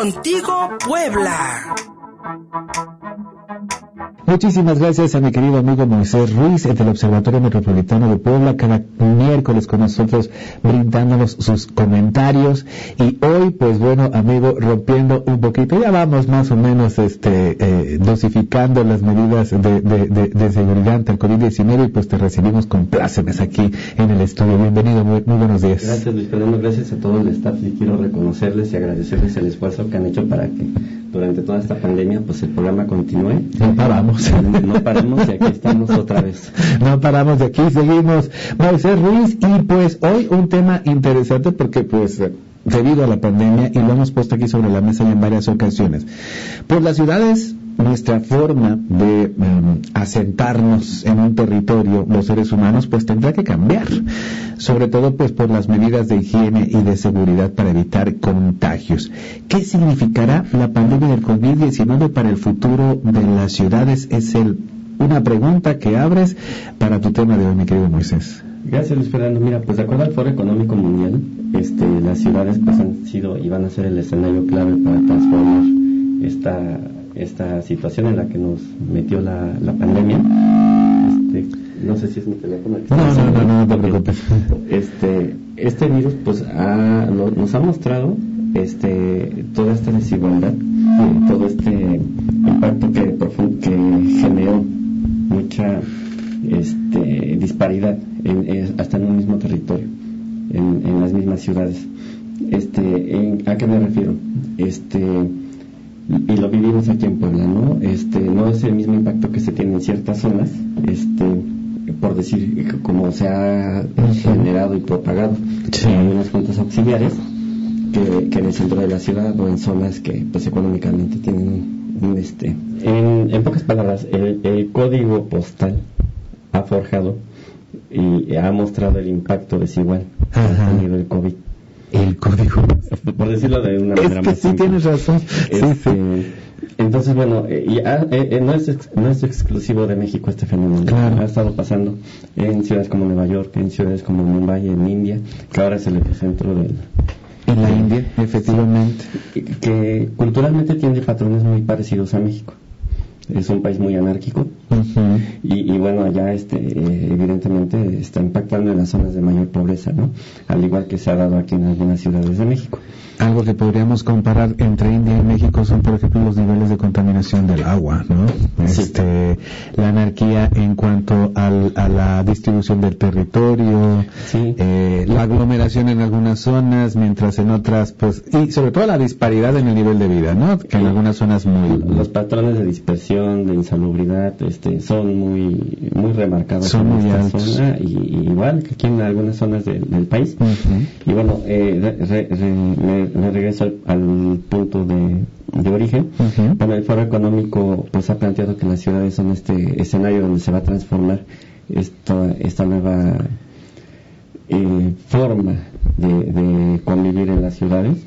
Contigo Puebla. Muchísimas gracias a mi querido amigo Moisés Ruiz del Observatorio Metropolitano de Puebla, cada miércoles con nosotros brindándonos sus comentarios. Y hoy, pues bueno, amigo, rompiendo un poquito, ya vamos más o menos este, eh, dosificando las medidas de, de, seguridad ante el COVID-19 y pues te recibimos con plácemes aquí en el estudio. Bienvenido, muy, buenos días. Gracias Luis Fernando, gracias a todo el staff y quiero reconocerles y agradecerles el esfuerzo que han hecho para que durante toda esta pandemia pues el programa continúe. No paramos. No paramos y aquí estamos otra vez. No paramos de aquí, seguimos. Moisés Ruiz y pues hoy un tema interesante porque pues debido a la pandemia y lo hemos puesto aquí sobre la mesa en varias ocasiones. Pues las ciudades nuestra forma de em, asentarnos en un territorio, los seres humanos, pues tendrá que cambiar, sobre todo pues por las medidas de higiene y de seguridad para evitar contagios. ¿Qué significará la pandemia del COVID-19 para el futuro de las ciudades? Es el, una pregunta que abres para tu tema de hoy, mi querido Moisés. Gracias, Luis Fernando. Mira, pues de acuerdo al Foro Económico Mundial, este, las ciudades pues han sido y van a ser el escenario clave para transformar esta esta situación en la que nos metió la, la pandemia. Este, no sé si es mi teléfono. no, no, no, no, te preocupes. Este, este virus pues nos ha mostrado este, toda esta desigualdad, todo este impacto que, que generó mucha este, disparidad en, hasta en un mismo territorio, en, en las mismas ciudades. Este, ¿A qué me refiero? Este, y lo vivimos aquí en Puebla, ¿no? Este, no es el mismo impacto que se tiene en ciertas zonas, este, por decir, como se ha generado y propagado en algunas cuentas auxiliares, que, en el centro de la ciudad o en zonas que, pues, económicamente tienen un, este, en, pocas palabras, el, código postal ha forjado y ha mostrado el impacto desigual a nivel COVID el código. Por decirlo de una manera es que sí tienes razón. Este, entonces, bueno, eh, y, eh, eh, no, es no es exclusivo de México este fenómeno. Ha estado pasando en ciudades como Nueva York, en ciudades como Mumbai, en India, que ahora es el epicentro del... En la India, efectivamente. que culturalmente tiene patrones muy parecidos a México es un país muy anárquico y, bueno, allá este, evidentemente está impactando en las zonas de mayor pobreza, ¿no? Al igual que se ha dado aquí en algunas ciudades de México. Algo que podríamos comparar entre India y México son, por ejemplo, los niveles de contaminación del agua, ¿no? Este, la anarquía en cuanto al, a la distribución del territorio, eh, la aglomeración en algunas zonas, mientras en otras, pues, y sobre todo la disparidad en el nivel de vida, ¿no? Que en algunas zonas muy... Los patrones de dispersión, de insalubridad, este, son muy, muy remarcados son en muy esta zona, y, igual que aquí en algunas zonas del país. Y bueno, eh, me regreso al, punto de, origen. Bueno, el Foro Económico pues ha planteado que las ciudades son este escenario donde se va a transformar esta, esta nueva eh, forma de, convivir en las ciudades.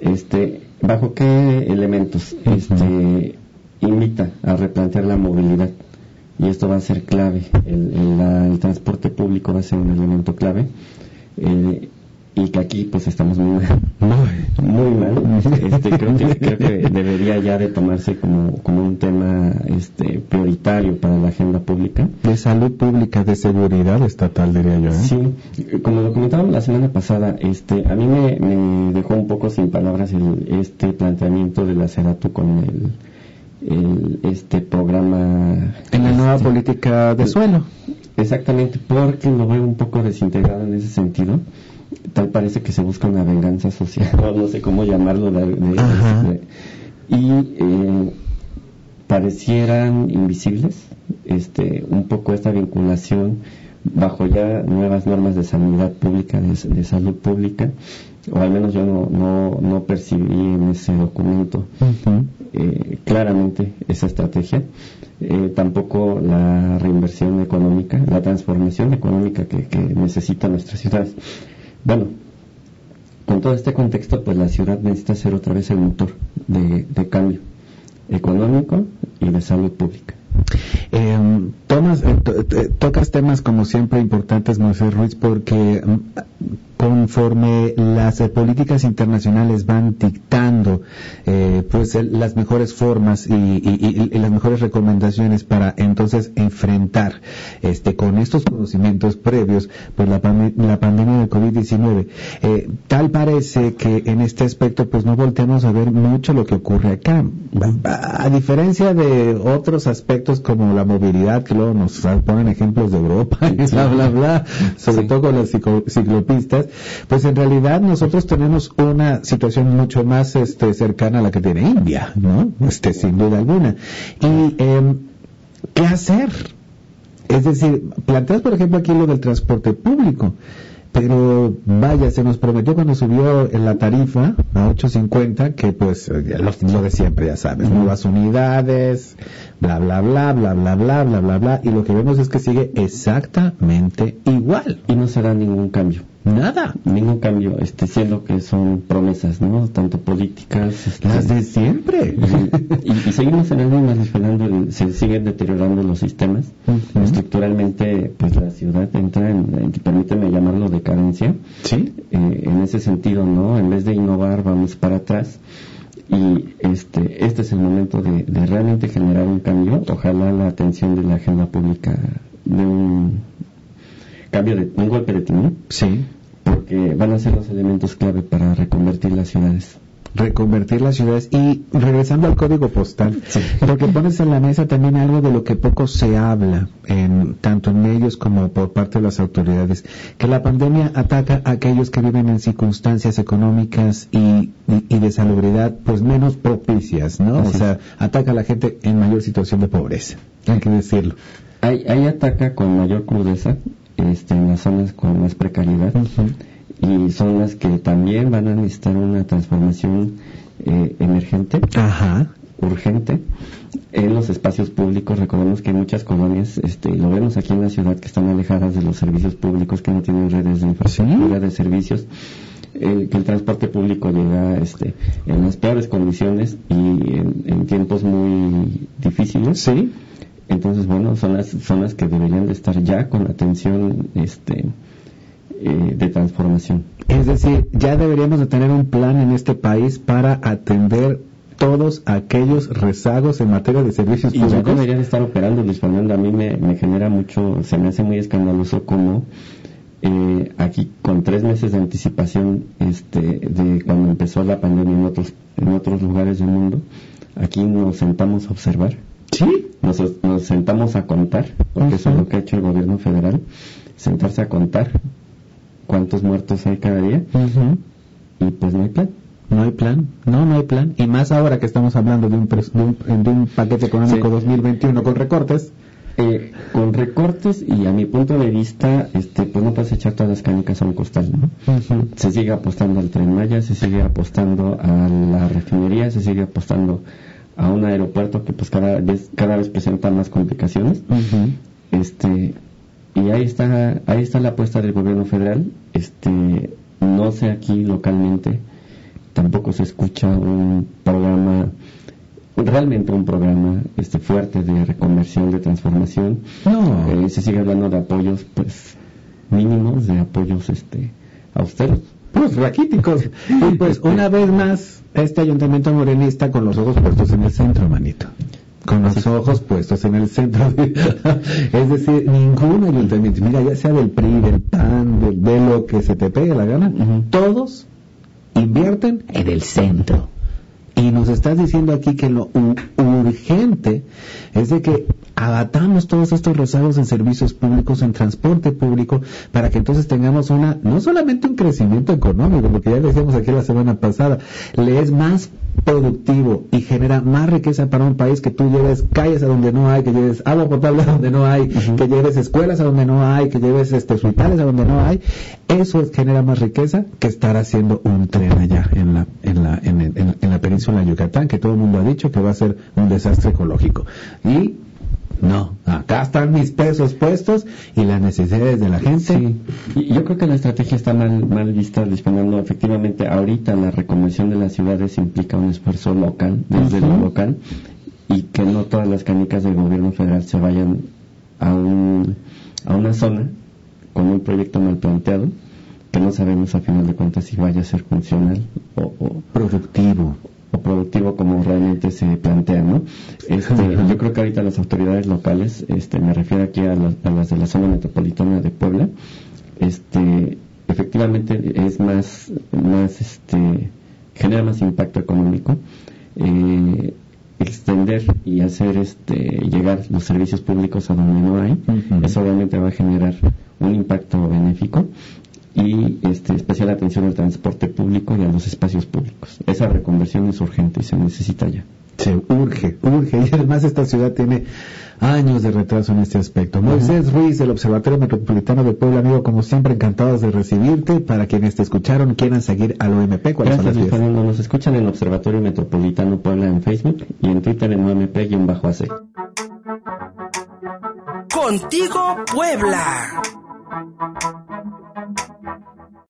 Este, ¿Bajo qué elementos? Este, invita a replantear la movilidad y esto va a ser clave. El, transporte público va a ser un elemento clave. Eh, y que aquí pues estamos muy, muy, mal. Este, creo, que, creo que debería ya de tomarse como, como un tema este, prioritario para la agenda pública. De salud pública, de seguridad estatal, diría yo. ¿eh? Sí, como lo comentábamos la semana pasada, este, a mí me, me dejó un poco sin palabras el, este planteamiento de la con el, el, este programa. En la nueva este, política de suelo. Exactamente, porque lo veo un poco desintegrado en ese sentido tal parece que se busca una venganza social, no, sé cómo llamarlo, y eh, parecieran invisibles este, un poco esta vinculación bajo ya nuevas normas de sanidad pública, de, salud pública, o al menos yo no, no, no percibí en ese documento eh, claramente esa estrategia. Eh, tampoco la reinversión económica, la transformación económica que, que necesita nuestra ciudad. Bueno, con todo este contexto, pues la ciudad necesita ser otra vez el motor de, cambio económico y de salud pública. Eh, tomas, eh, tocas temas como siempre importantes, Moisés Ruiz, porque mm, conforme las eh, políticas internacionales van dictando eh, pues las mejores formas y, las mejores recomendaciones para entonces enfrentar este con estos conocimientos previos pues la, la pandemia de COVID-19 eh, tal parece que en este aspecto pues no volteamos a ver mucho lo que ocurre acá. A diferencia de otros aspectos como la movilidad que luego nos ponen ejemplos de Europa y bla bla bla sobre todo con las ciclopistas pues en realidad nosotros tenemos una situación mucho más este, cercana a la que tiene India, ¿no? Este, sin duda alguna. Y, eh, ¿qué hacer? Es decir, planteas, por ejemplo, aquí lo del transporte público. Pero vaya, se nos prometió cuando subió en la tarifa a 8.50 que pues lo, de siempre, ya sabes, nuevas unidades, bla, bla, bla, bla, bla, bla, bla, bla, bla, y lo que vemos es que sigue exactamente igual. Y no será ningún cambio. Nada. Ningún cambio, este, siendo que son promesas, ¿no? Tanto políticas. Este, Las de siempre. Y, seguimos en las mismas, se siguen deteriorando los sistemas. Estructuralmente, pues la ciudad entra en, permíteme llamarlo decadencia. Sí. Eh, en ese sentido, ¿no? En vez de innovar, vamos para atrás y este este es el momento de, de, realmente generar un cambio ojalá la atención de la agenda pública de un cambio de un golpe de timón. Sí. Porque van a ser los elementos clave para reconvertir las ciudades. Reconvertir las ciudades. Y regresando al código postal porque pones en la mesa también algo de lo que poco se habla en tanto en medios como por parte de las autoridades que la pandemia ataca a aquellos que viven en circunstancias económicas y, de salubridad pues menos propicias no o sea ataca a la gente en mayor situación de pobreza hay que decirlo. Ahí, ataca con mayor crudeza este, en las zonas con más precariedad y zonas que también van a necesitar una transformación eh, emergente, urgente, en los espacios públicos. Recordemos que hay muchas colonias, este, lo vemos aquí en la ciudad, que están alejadas de los servicios públicos, que no tienen redes de infraestructura, de servicios. Eh, que el transporte público llega este, en las peores condiciones y en, en tiempos muy difíciles. Sí entonces, bueno, son las zonas que deberían de estar ya con atención este, eh, de transformación. Es decir, ya deberíamos de tener un plan en este país para atender todos aquellos rezagos en materia de servicios públicos. Y deberían estar operando, Luis Fernando. A mí me, genera mucho, se me hace muy escandaloso como eh, aquí con tres meses de anticipación este, de cuando empezó la pandemia en otros, en otros lugares del mundo, aquí nos sentamos a observar Sí. Nos, nos sentamos a contar, porque eso es lo que ha hecho el gobierno federal, sentarse a contar cuántos muertos hay cada día y pues no hay plan. No hay plan, no, no hay plan. Y más ahora que estamos hablando de un, de un, paquete económico 2021 con recortes. Eh, con recortes y a mi punto de vista, este, pues no puedes echar todas las canicas a un costal, ¿no? Se sigue apostando al tren Maya, se sigue apostando a la refinería, se sigue apostando a un aeropuerto que pues cada vez cada vez presenta más complicaciones. Este y ahí está ahí está la apuesta del gobierno federal. Este no sé aquí localmente tampoco se escucha un programa realmente un programa este fuerte de reconversión de transformación. No. Eh, se sigue hablando de apoyos pues mínimos de apoyos este austeros pues raquíticos y pues una vez más este ayuntamiento morenista con los ojos puestos en el centro, manito. Con los ojos puestos en el centro. es decir, ningún ayuntamiento, mira, ya sea del PRI, del PAN, del, de lo que se te pegue la gana, todos invierten en el centro. Y nos estás diciendo aquí que lo urgente es de que abatamos todos estos rezagos en servicios públicos, en transporte público, para que entonces tengamos una, no solamente un crecimiento económico, porque ya decíamos aquí la semana pasada, le es más productivo y genera más riqueza para un país que tú lleves calles a donde no hay, que lleves agua potable a donde no hay, que lleves escuelas a donde no hay, que lleves este, hospitales a donde no hay, eso genera más riqueza que estar haciendo un tren allá en la, en la, en, en la península de Yucatán, que todo el mundo ha dicho que va a ser un desastre ecológico. Y no, acá están mis pesos puestos y las necesidades de la gente. Sí. Yo creo que la estrategia está mal, mal vista, disponiendo efectivamente ahorita la reconversión de las ciudades implica un esfuerzo local, desde lo local, y que no todas las canicas del gobierno federal se vayan a, un, a una zona con un proyecto mal planteado que no sabemos a final de cuentas si vaya a ser funcional o, productivo o productivo como realmente se plantea, ¿no? Este, yo creo que ahorita las autoridades locales, este, me refiero aquí a, las de la zona metropolitana de Puebla, este, efectivamente es más, más, este, genera más impacto económico. Eh, extender y hacer este llegar los servicios públicos a donde no hay, eso obviamente va a generar un impacto benéfico y este, especial atención al transporte público y a los espacios públicos. Esa reconversión es urgente y se necesita ya. Se urge, urge. Y además esta ciudad tiene años de retraso en este aspecto. Moisés Ruiz del Observatorio Metropolitano de Puebla, amigo, como siempre, encantados de recibirte. Para quienes te escucharon, quieran seguir al OMP, ¿cuáles Gracias, son las Fernando. Nos escuchan en Observatorio Metropolitano Puebla en Facebook y en Twitter en OMP-AC. Contigo, Puebla. Thank you.